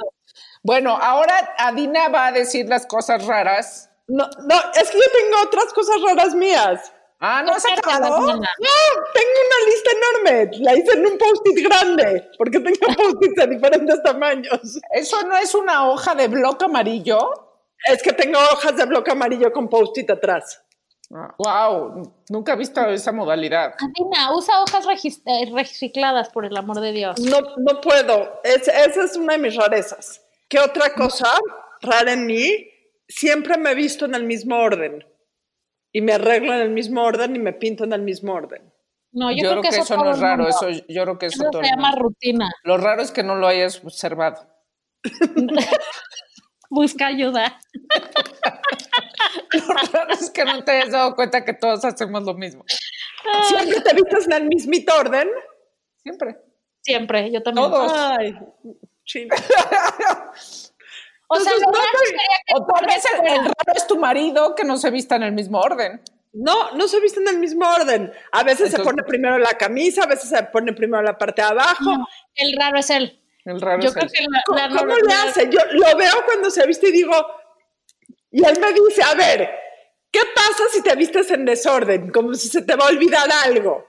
Bueno, ahora Adina va a decir las cosas raras. No, no, es que yo tengo otras cosas raras mías. Ah, ¿no has Cosas raras, acabado? No, tengo una lista enorme. La hice en un post-it grande, porque tengo post-its de diferentes tamaños. ¿Eso no es una hoja de bloque amarillo? Es que tengo hojas de bloque amarillo con post-it atrás. Wow, nunca he visto esa modalidad. Adina, usa hojas eh, recicladas, por el amor de Dios. No, no puedo. Es- esa es una de mis rarezas. ¿Qué otra cosa rara en mí? Siempre me he visto en el mismo orden. Y me arreglo en el mismo orden y me pinto en el mismo orden. No, yo, Yo, creo que eso no es raro, eso yo creo que eso, Eso todo se llama mundo. rutina. Lo raro es que no lo hayas observado. Busca ayuda. Lo raro es que no te hayas dado cuenta que todos hacemos lo mismo. Siempre te vistes en el mismito orden. Siempre. Siempre, yo también. Todos. Ay, O sea, Entonces, lo no, raro sería que O tal vez el, el raro es tu marido que no se vista en el mismo orden. No, no se visten en el mismo orden. A veces se Entonces- pone primero la camisa, a veces se pone primero la parte de abajo. No, el raro es él. El raro Yo es creo él. que la, ¿Cómo, la cómo le hace? Yo lo veo cuando se viste y digo, y él me dice, a ver, ¿qué pasa si te vistes en desorden? Como si se te va a olvidar algo.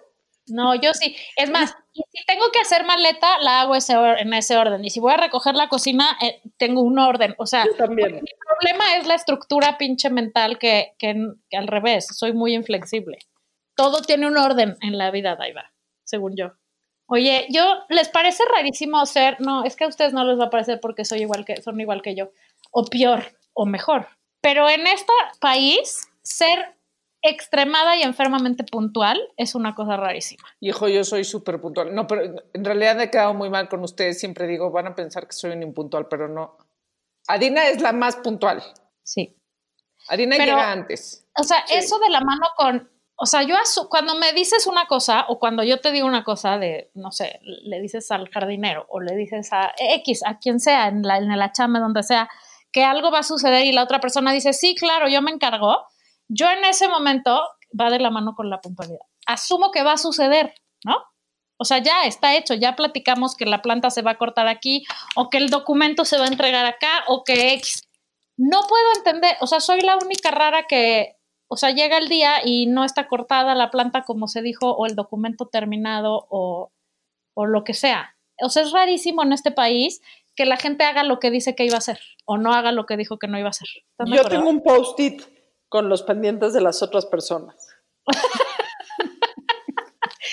No, yo sí. Es más, si tengo que hacer maleta, la hago ese en ese orden. Y si voy a recoger la cocina, eh, tengo un orden. O sea, también. mi problema es la estructura pinche mental que, que, que al revés, soy muy inflexible. Todo tiene un orden en la vida, Daiva, según yo. Oye, yo, ¿les parece rarísimo ser? No, es que a ustedes no les va a parecer porque soy igual que, son igual que yo. O peor, o mejor. Pero en este país, ser extremada y enfermamente puntual es una cosa rarísima. Hijo, yo soy súper puntual. No, pero en realidad he quedado muy mal con ustedes. Siempre digo, van a pensar que soy un impuntual, pero no. Adina es la más puntual. Sí. Adina Pero- llega antes. O sea, eso de la mano con, o sea, yo cuando me dices una cosa o cuando yo te digo una cosa de, no sé, le dices al jardinero o le dices a X, a quien sea, en la, en la chamba, donde sea, que algo va a suceder y la otra persona dice, sí, claro, yo me encargo, yo en ese momento va de la mano con la puntualidad. Asumo que va a suceder, ¿no? O sea, ya está hecho, ya platicamos que la planta se va a cortar aquí o que el documento se va a entregar acá o que X. No puedo entender, o sea, soy la única rara que, o sea, llega el día y no está cortada la planta como se dijo o el documento terminado o, o lo que sea. O sea, es rarísimo en este país que la gente haga lo que dice que iba a hacer o no haga lo que dijo que no iba a hacer. ¿Están de Yo tengo un post-it con los pendientes de las otras personas.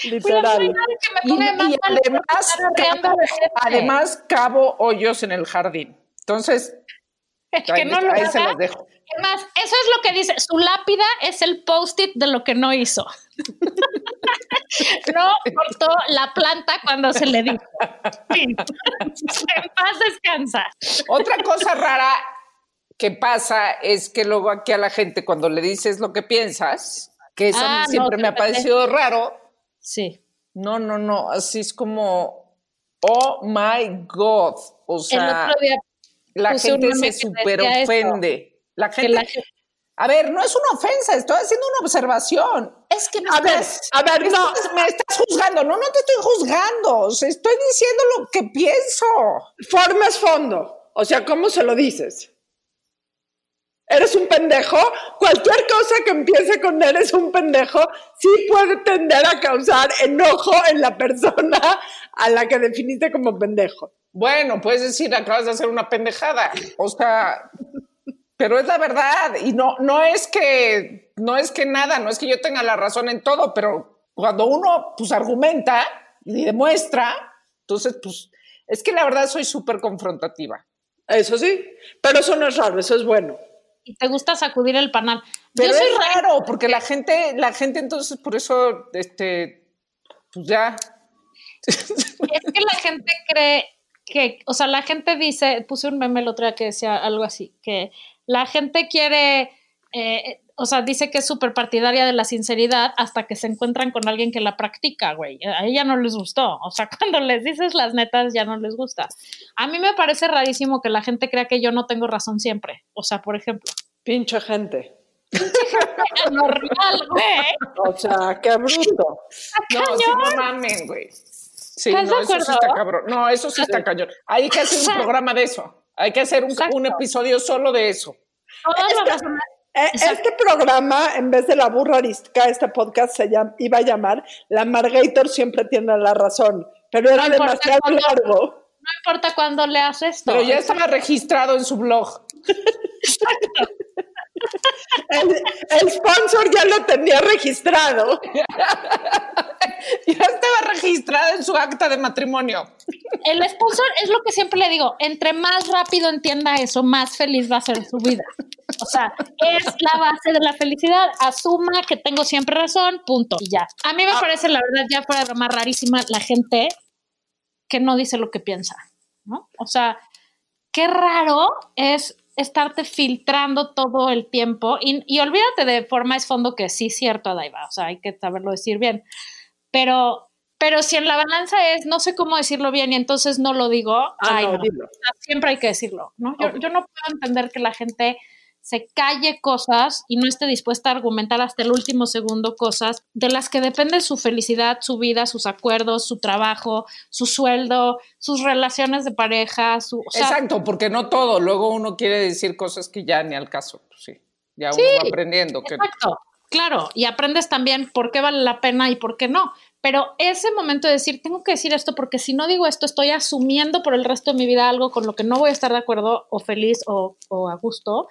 Literal. Y, además, gente. además cavo hoyos en el jardín. Entonces, El que ahí, no lo ahí se haga, las dejo. Además, eso es lo que dice. Su lápida es el post-it de lo que no hizo. no cortó la planta cuando se le dijo. En paz descansa. Otra cosa rara que pasa es que luego aquí a la gente cuando le dices lo que piensas, que eso Ah, no, siempre me ha parecido raro, Sí. no, no, no, así es como, oh my God, o sea, la gente se super ofende. La gente, la gente- a ver, no es una ofensa, estoy haciendo una observación. Es que me A ver, a ver, no. me estás juzgando, no, no te estoy juzgando, estoy diciendo lo que pienso. Forma es fondo. O sea, ¿cómo se lo dices? ¿Eres un pendejo? Cualquier cosa que empiece con eres un pendejo sí puede tender a causar enojo en la persona a la que definiste como pendejo. Bueno, puedes decir, acabas de hacer una pendejada. O sea, pero es la verdad. Y no, no es que, no es que nada, no es que yo tenga la razón en todo, pero cuando uno pues argumenta y demuestra, entonces pues es que la verdad soy súper confrontativa. Eso sí, pero eso no es raro, eso es bueno. Y te gusta sacudir el panal. Pero Yo soy es ra- raro, porque la gente, la gente entonces por eso, este, pues ya. es que la gente cree que, o sea, la gente dice, puse un meme el otro día que decía algo así, que la gente quiere, eh, o sea, dice que es súper partidaria de la sinceridad hasta que se encuentran con alguien que la practica, güey. A ella no les gustó. O sea, cuando les dices las netas ya no les gusta. A mí me parece rarísimo que la gente crea que yo no tengo razón siempre. O sea, por ejemplo, Pinche gente. normal, güey. O sea, qué bruto. No, sí, no mamen, güey. Sí, ¿Estás no, de eso sí acuerdo? está cabrón. No, eso sí está cañón. Hay que hacer un programa de eso. Hay que hacer un, Exacto. un episodio solo de eso. Eh, Este programa, en vez de la burra arisca, este podcast se llama, iba a llamar La Margator siempre tiene la razón, pero era No demasiado largo. No importa cuándo leas esto. Pero ya estaba registrado en su blog. El, el sponsor ya lo tenía registrado. Ya estaba registrado en su acta de matrimonio. El sponsor es lo que siempre le digo, entre más rápido entienda eso, más feliz va a ser su vida. O sea, es la base de la felicidad. Asuma que tengo siempre razón, punto. Y ya. A mí me parece, la verdad, ya fuera de más rarísima la gente que no dice lo que piensa, ¿no? O sea, qué raro es estarte filtrando todo el tiempo y, y olvídate de forma es fondo que sí cierto, Adaiva, o sea, hay que saberlo decir bien, pero, pero si en la balanza es no sé cómo decirlo bien y entonces no lo digo, Ah, ay, no, no. siempre hay que decirlo, ¿no? Yo, yo no puedo entender que la gente se calle cosas y no esté dispuesta a argumentar hasta el último segundo cosas de las que depende su felicidad, su vida, sus acuerdos, su trabajo, su sueldo, sus relaciones de pareja, su... o sea, Exacto, porque no todo. Luego uno quiere decir cosas que ya ni al caso. Pues sí, ya uno va aprendiendo. Que... Exacto, claro, y aprendes también por qué vale la pena y por qué no. Pero ese momento de decir, tengo que decir esto porque si no digo esto, estoy asumiendo por el resto de mi vida algo con lo que no voy a estar de acuerdo o feliz o, o a gusto,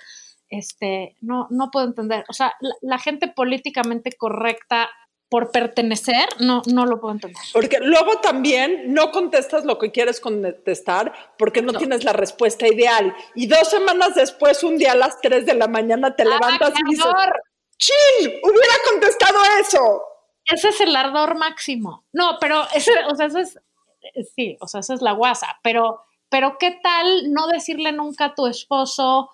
este, no, no puedo entender. O sea, la, la gente políticamente correcta por pertenecer, no, no lo puedo entender. Porque luego también no contestas lo que quieres contestar porque no, No. tienes la respuesta ideal. Y dos semanas después, un día a las 3 de la mañana, te levantas ¡Ah, y dices, ardor! ¡Chin! Hubiera contestado eso. Ese es el ardor máximo. No, pero ese, o sea, eso es, sí, o sea, esa es la guasa, pero, pero ¿qué tal no decirle nunca a tu esposo,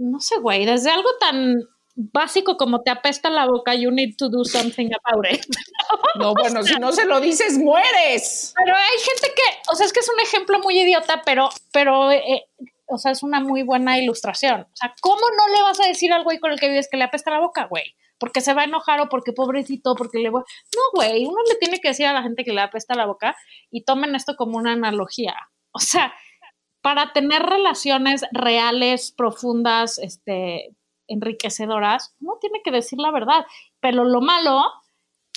no sé, güey, desde algo tan básico como te apesta la boca, you need to do something about it. No, bueno, si no se lo dices, mueres. Pero hay gente que, o sea, es que es un ejemplo muy idiota, pero, pero, eh, o sea, es una muy buena ilustración. O sea, ¿cómo no le vas a decir al güey con el que vives que le apesta la boca, güey? Porque se va a enojar o porque pobrecito, porque le voy... No, güey, uno le tiene que decir a la gente que le apesta la boca y tomen esto como una analogía. O sea, para tener relaciones reales, profundas, este, enriquecedoras, uno tiene que decir la verdad. Pero lo malo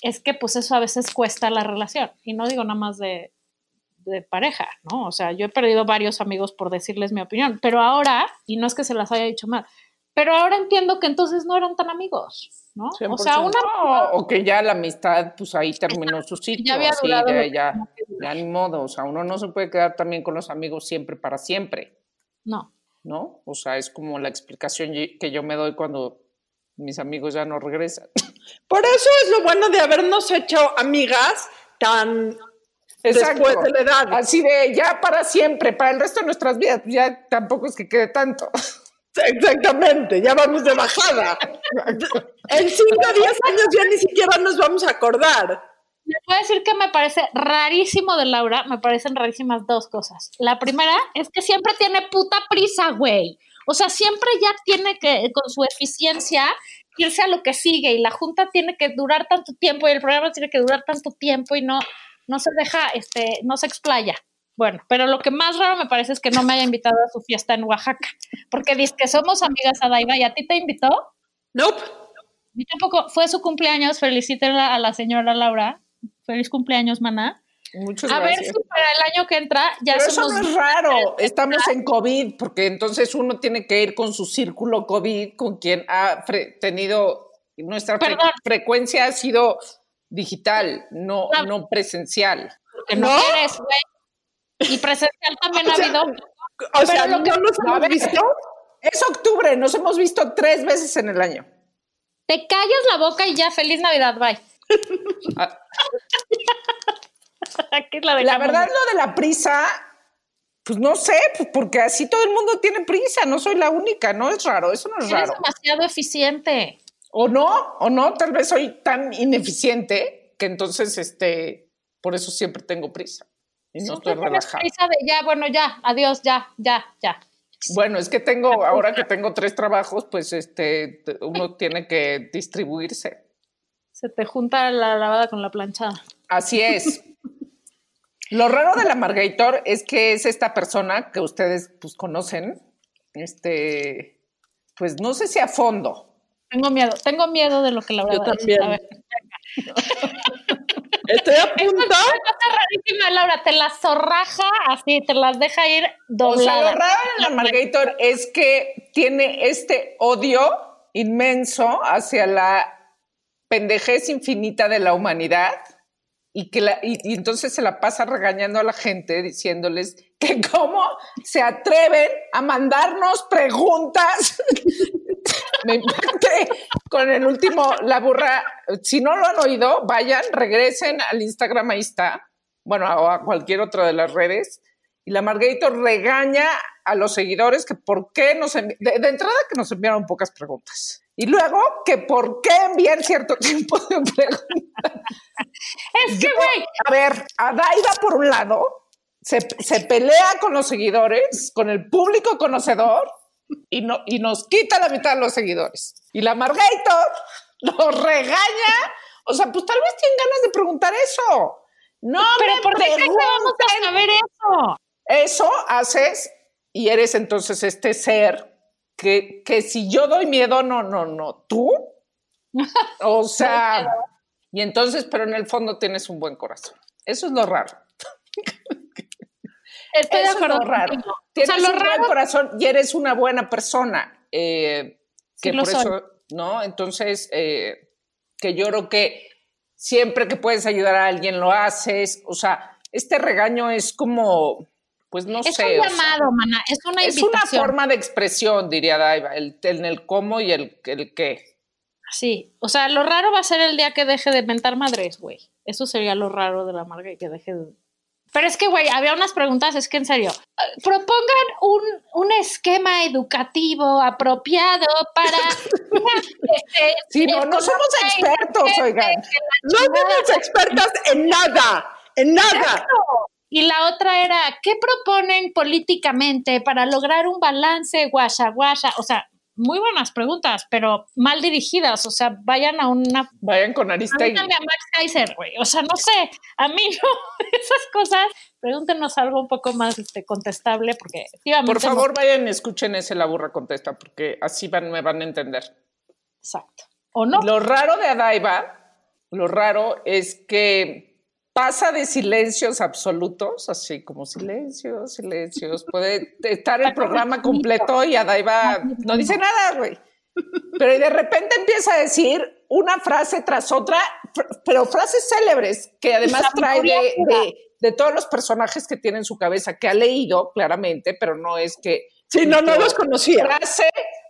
es que pues eso a veces cuesta la relación. Y no digo nada más de, de pareja, ¿no? O sea, yo he perdido varios amigos por decirles mi opinión, pero ahora, y no es que se las haya dicho mal, pero ahora entiendo que entonces no eran tan amigos, ¿no? O sea, 100%. una... No, o que ya la amistad, pues ahí terminó su sitio. Ya había así, ya, ya. Ya ni modo. O sea, uno no se puede quedar también con los amigos siempre para siempre, No. ¿no? O sea, es como la explicación que yo me doy cuando mis amigos ya no regresan. Por eso es lo bueno de habernos hecho amigas tan después de la edad. Así de ya para siempre, para el resto de nuestras vidas, pues ya tampoco es que quede tanto. Exactamente, ya vamos de bajada. En 5 o 10 años ya ni siquiera nos vamos a acordar. Les voy a decir que me parece rarísimo de Laura, me parecen rarísimas dos cosas. La primera es que siempre tiene puta prisa, güey. O sea, siempre ya tiene que, con su eficiencia, irse a lo que sigue y la junta tiene que durar tanto tiempo y el programa tiene que durar tanto tiempo y no, no se deja, este, no se explaya. Bueno, pero lo que más raro me parece es que no me haya invitado a su fiesta en Oaxaca, porque dice que somos amigas a Daiva y a ti te invitó. Nope. Mí tampoco, fue su cumpleaños, felicítenla a la señora Laura. Feliz cumpleaños, maná. Muchas A ver si para el año que entra ya Pero eso somos... no es raro. Estamos en COVID, porque entonces uno tiene que ir con su círculo COVID, con quien ha fre- tenido. Nuestra fre- Perdón. frecuencia ha sido digital, no, no presencial. no, ¿No? quieres, güey. Y presencial también ha sea, habido... O sea, lo ¿no que- nos a hemos ver, visto? Es octubre, nos hemos visto tres veces en el año. Te callas la boca y ya, feliz Navidad, bye. La verdad, lo de la prisa, pues no sé, pues porque así todo el mundo tiene prisa, no soy la única, no es raro, eso no es Eres raro. demasiado eficiente. O no, o no, tal vez soy tan ineficiente que entonces, este, por eso siempre tengo prisa y no estoy relajada. prisa de ya, bueno, ya, adiós, ya, ya, ya. Bueno, es que tengo, ahora que tengo tres trabajos, pues este, uno tiene que distribuirse. Se te junta la lavada con la planchada. Así es. Lo raro de la Margator es que es esta persona que ustedes pues conocen, este, pues no sé si a fondo. Tengo miedo, tengo miedo de lo que Laura Yo va a decir. también. A ver. Estoy a punto. Una cosa rapidísima, Laura, te las zorraja así, te las deja ir O sea, dobladas. lo raro en la Margator es que tiene este odio inmenso hacia la pendejez infinita de la humanidad y que la- y, entonces se la pasa regañando a la gente diciéndoles que cómo se atreven a mandarnos preguntas. Me impacté con el último, la burra. Si no lo han oído, vayan, regresen al Instagram, ahí está. Bueno, o a cualquier otra de las redes. Y la Margator regaña a los seguidores que por qué nos de, de entrada que nos enviaron pocas preguntas. Y luego que por qué envían cierto tiempo de preguntas. Es que, güey, A ver, por un lado se, se pelea con los seguidores, con el público conocedor y, no, y nos quita la mitad de los seguidores. Y la Margator nos regaña. O sea, pues tal vez tienen ganas de preguntar eso. No, pero me ¿por qué vamos a saber eso? Eso haces y eres entonces este ser que, que si yo doy miedo, no, no, no, tú. O sea, y entonces, pero en el fondo tienes un buen corazón. Eso es lo raro. Estoy de Eso es lo raro. contigo. O Tienes sea, lo un buen raro, corazón y eres una buena persona. eh, que por soy. eso, ¿no? Entonces, eh, que yo creo que siempre que puedes ayudar a alguien lo haces. O sea, este regaño es como, pues no es sé. un o sea, llamado, mana, es una es una invitación. forma de expresión, diría Daiva, el, en el cómo y el, el qué. Sí, o sea, lo raro va a ser el día que deje de mentar madres, güey. Eso sería lo raro de la marca y que deje de... Pero es que, güey, había unas preguntas, es que en serio, eh, propongan un, un esquema educativo apropiado para... este, Sí, no, no somos expertos, oigan. No somos expertas en nada, en nada. Y la otra era, ¿qué proponen políticamente para lograr un balance guasha guasha? O sea, muy buenas preguntas, pero mal dirigidas. O sea, vayan a una Vayan con Aristegui. A Max Kaiser, güey. O sea, no sé, a mí no, esas cosas, pregúntenos algo un poco más este, contestable, porque. Por favor, vayan y escuchen ese La Burra Contesta, porque así van, me van a entender. no- exacto. ¿O no? Lo raro de Adaiva, lo raro es que pasa de silencios absolutos, así como silencios, silencios. Puede estar el programa completo y Adaiva no dice nada, güey. Pero de repente empieza a decir una frase tras otra, pero frases célebres que además trae de, de- de todos los personajes que tiene en su cabeza, que ha leído claramente, pero no es que Sí, no, no los conocía. frase,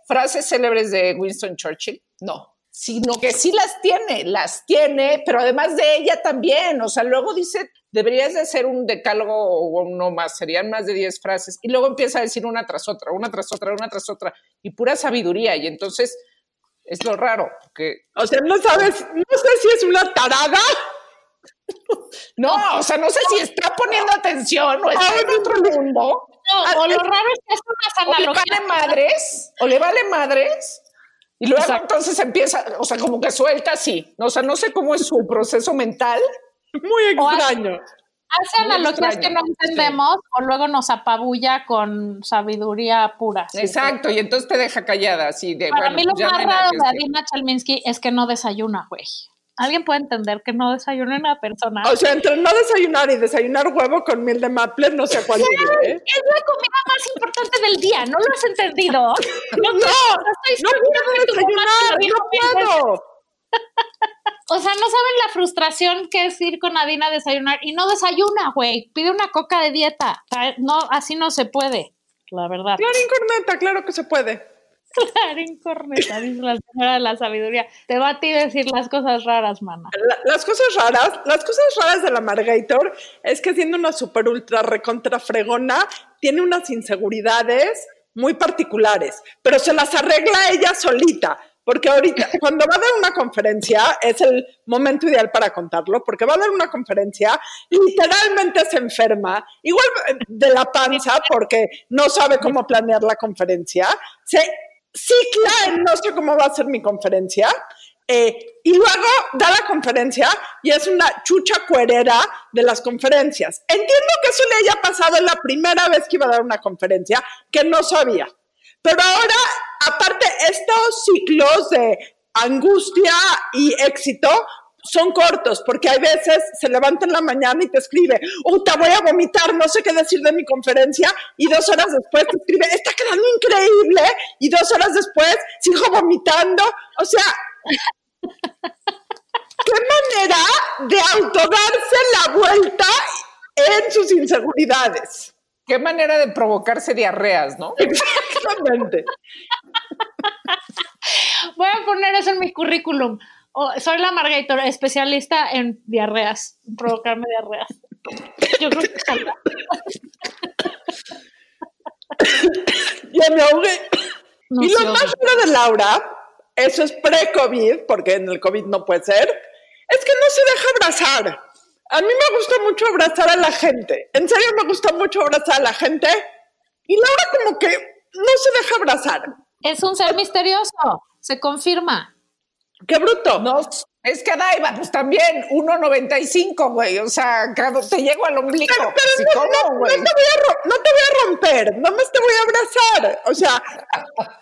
frases célebres de Winston Churchill, no, sino que sí las tiene, las tiene, pero además de ella también, o sea, luego dice, deberías de hacer un decálogo o uno más, serían más de 10 frases, y luego empieza a decir una tras otra, una tras otra, una tras otra, y pura sabiduría, y entonces es lo raro, porque O sea, no sabes, no sé si es una tarada. No, o sea, no sé si está poniendo atención o está en otro mundo, No, o lo raro es que es unas o le analogías. vale madres, o le vale madres, y luego Exacto. entonces empieza, o sea, como que suelta así. O sea, no sé cómo es su proceso mental. muy extraño. Hace analogías que no entendemos, o luego nos apabulla con sabiduría pura. sí. Exacto, y entonces te deja callada, así de, Para bueno, mí lo pues más raro de. Adina Chalminsky es que no desayuna, güey. ¿Alguien puede entender que no desayuna una persona? O sea, entre no desayunar y desayunar huevo con miel de maple, no sé a cuál ir, ¿eh? es la comida más importante del día, ¿no lo has entendido? No, No, estoy no segura puedo desayunar, no puedo. O sea, no saben la frustración que es ir con Adina a desayunar y no desayuna, güey. Pide una coca de dieta. No, así no se puede, la verdad. Clarín corneta, claro que se puede. Clarín corneta, dice la señora de la sabiduría. Te va a ti decir las cosas raras, mana. La- las cosas raras, las cosas raras de la Margator es que siendo una super ultra recontra fregona, tiene unas inseguridades muy particulares, pero se las arregla ella solita. Porque ahorita, cuando va a dar una conferencia, es el momento ideal para contarlo, porque va a dar una conferencia, literalmente se enferma, igual eh, de la panza, porque no sabe cómo planear la conferencia, se cicla en no sé cómo va a ser mi conferencia, eh, y luego da la conferencia y es una chucha cuerera de las conferencias. Entiendo que eso le haya pasado la primera vez que iba a dar una conferencia, que no sabía. Pero ahora, aparte, estos ciclos de angustia y éxito son cortos, porque hay veces se levanta en la mañana y te escribe, oh, te voy a vomitar, no sé qué decir de mi conferencia, y dos horas después te escribe, está quedando increíble, y dos horas después sigo vomitando. O sea, qué manera de autodarse la vuelta en sus inseguridades. Qué manera de provocarse diarreas, ¿no? Exactamente. Voy a poner eso en mi currículum. Oh, soy la Margator, especialista en diarreas, provocarme diarreas. Yo creo que saldrá. Ya me ahogué. No y lo más duro de Laura, eso es pre-COVID, porque en el COVID no puede ser, es que no se deja abrazar. A mí me gusta mucho abrazar a la gente. En serio me gusta mucho abrazar a la gente. Y Laura como que no se deja abrazar. Es un ser misterioso, se confirma. ¡Qué bruto! No, es que Daiva, pues también, 1.95, güey. O sea, te llego al ombligo. Pero, pero Sí, no, ¿cómo, no- no te voy a no te voy a romper, no más te voy a abrazar. O sea,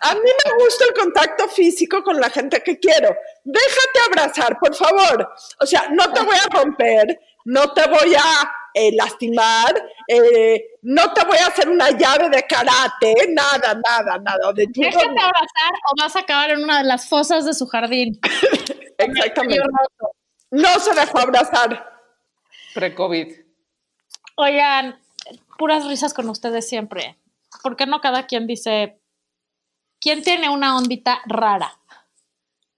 a mí me gusta el contacto físico con la gente que quiero. Déjate abrazar, por favor. O sea, no te voy a romper, no te voy a eh, lastimar, eh, no te voy a hacer una llave de karate, nada, nada, nada. De judo, Déjate no. abrazar o vas a acabar en una de las fosas de su jardín. Exactamente. No se dejó abrazar. Pre-COVID. Oigan, puras risas con ustedes siempre. ¿Por qué no cada quien dice, ¿quién tiene una ondita rara?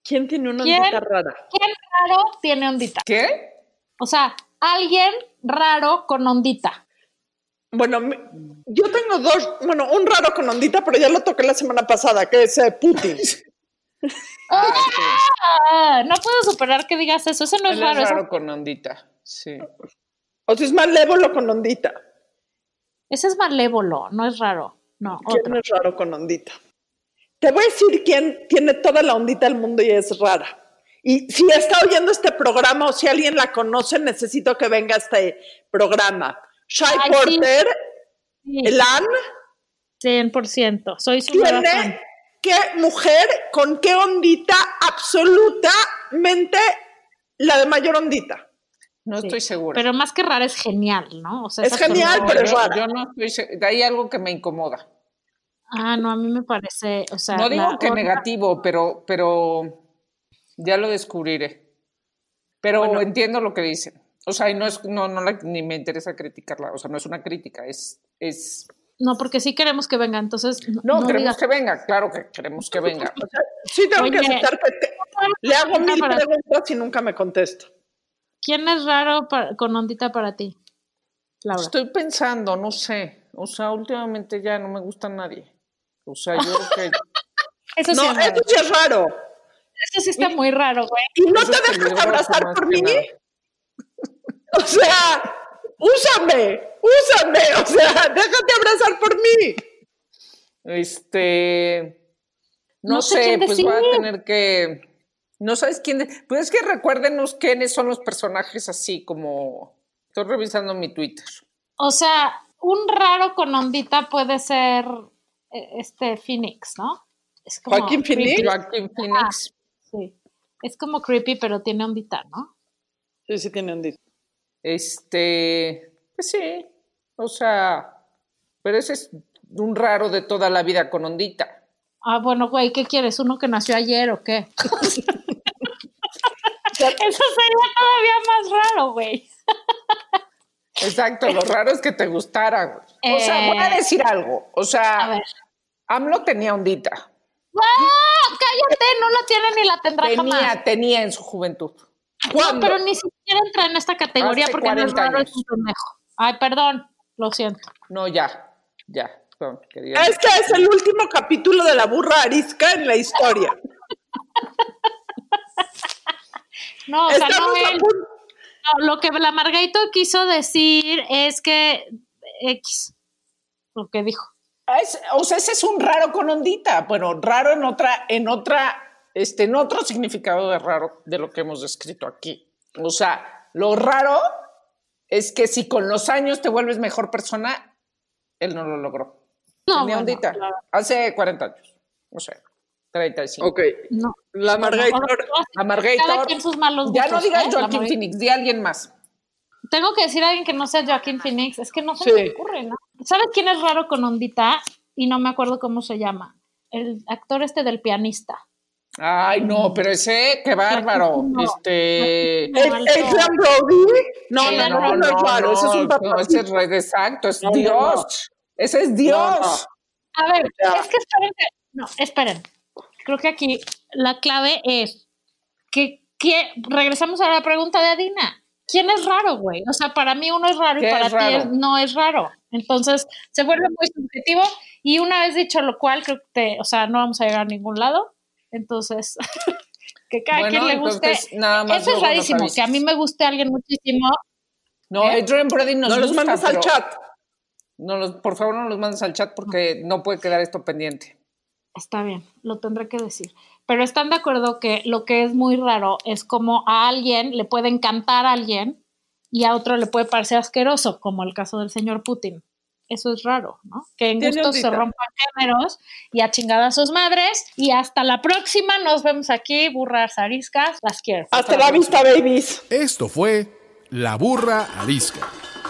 ¿Quién tiene una ondita rara? ¿Quién raro tiene ondita? ¿Qué? O sea, alguien raro con ondita. Bueno, yo tengo dos, bueno, un raro con ondita, pero ya lo toqué la semana pasada, que es eh, Putin. Ah, no puedo superar que digas eso. Eso no es Él raro. es eso- raro con ondita. Sí. O sea, es malévolo con ondita. Ese es malévolo, no es raro. No, ¿Quién otro. es raro con ondita? Te voy a decir quién tiene toda la ondita del mundo y es rara. Y si está oyendo este programa o si alguien la conoce, necesito que venga a este programa. Shai Ay, sí. Porter, Sí, Elan, 100%. Soy su tiene qué mujer con qué ondita absolutamente la de mayor ondita. No Sí. estoy segura. Pero más que rara es genial, ¿no? O sea, Es genial, pero es yo, rara. yo no estoy. Hay algo que me incomoda. Ah, no, a mí me parece, o sea, No digo que onda- negativo, pero, pero ya lo descubriré. Pero Bueno. entiendo lo que dicen. O sea, y no es, no, no la- ni me interesa criticarla. O sea, no es una crítica, es, es. No, porque sí queremos que venga, entonces no, queremos digas- que venga, claro que queremos que venga. O sea, sí tengo que aceptar que te- le hago mil preguntas y nunca me contesta. ¿Quién es raro con ondita para ti? Laura. Estoy pensando, no sé. O sea, últimamente ya no me gusta nadie. O sea, yo creo que. Eso sí, No, es raro. eso sí es raro. Eso sí está muy raro, güey. ¿Y no Eso te dejas abrazar por mí? O sea, úsame, úsame, o sea, déjate abrazar por mí. Este. No, No sé pues voy a tener que. No sabes quién. de- Pues es que recuérdenos quiénes son los personajes así como. Estoy revisando mi Twitter. O sea, un raro con ondita puede ser eh, este Phoenix, ¿no? Es como Joaquín Phoenix. Joaquin Phoenix. Sí. Es como creepy, pero tiene ondita, ¿no? Sí, sí tiene un dito. Este. Pues sí. O sea. Pero ese es un raro de toda la vida con ondita. Ah, bueno, güey, ¿qué quieres? ¿Uno que nació ayer o qué? Eso sería todavía más raro, güey. Exacto, lo raro es que te gustara. güey. O sea, voy a Eh, decir algo. O sea. AMLO tenía ondita. ¡Ah! ¡Cállate! No la tiene ni la tendrá jamás. Tenía, tenía en su juventud. No, ¿Cuándo? pero ni siquiera entra en esta categoría Hace porque no es 40 raro, un pendejo. Ay, perdón, lo siento. No, ya. Ya. Este es el último capítulo de la burra arisca en la historia. No, o sea, No, lo que la Margarito quiso decir es que X, lo que dijo. Es- o sea, ese es un raro con ondita. Bueno, raro en otra, en otra, este, en otro significado de raro de lo que hemos descrito aquí. O sea, lo raro es que si con los años te vuelves mejor persona, él no lo logró. No, Tenía bueno, ondita. claro. Hace 40 años. No sé. 35. Ok. No. La Margator. La Margator. Ya no digas ¿eh? Joaquín. Phoenix, di a alguien más. Tengo que decir a alguien que no sea Joaquín Phoenix. Es que no se Sí. me ocurre, ¿no? ¿Sabes quién es raro con ondita? Y no me acuerdo cómo se llama. El actor este del pianista. Ay, no, pero ese, qué bárbaro. No. Este. No, alto. Adrian Brody. No, no, no, no, es raro. Ese es un no, ese es exacto, es No, no, Dios. no. Ese es Dios. No, no. A ver, Ya. es que esperen. No, esperen. Creo que aquí la clave es que, que regresamos a la pregunta de Adina. ¿Quién es raro, güey? O sea, para mí uno es raro y ¿Qué para ti no es raro. Entonces, se vuelve muy subjetivo y una vez dicho lo cual, creo que, te- o sea, no vamos a llegar a ningún lado. Entonces, que cada Bueno, quien le guste. entonces, nada más Eso es rarísimo, que a mí me guste alguien muchísimo. No, ¿Eh? Adrian Brody nos No los mandes al chat. no los- por favor, no los mandes al chat porque no puede quedar esto pendiente. Está bien, lo tendré que decir. Pero están de acuerdo que lo que es muy raro es como a alguien le puede encantar a alguien y a otro le puede parecer asqueroso, como el caso del señor Putin. Eso es raro, ¿no? Que en gustos se rompan géneros y a chingada a sus madres. Y hasta la próxima, nos vemos aquí, burras ariscas, las quiero. Hasta la vista, babies. Esto fue La Burra Arisca.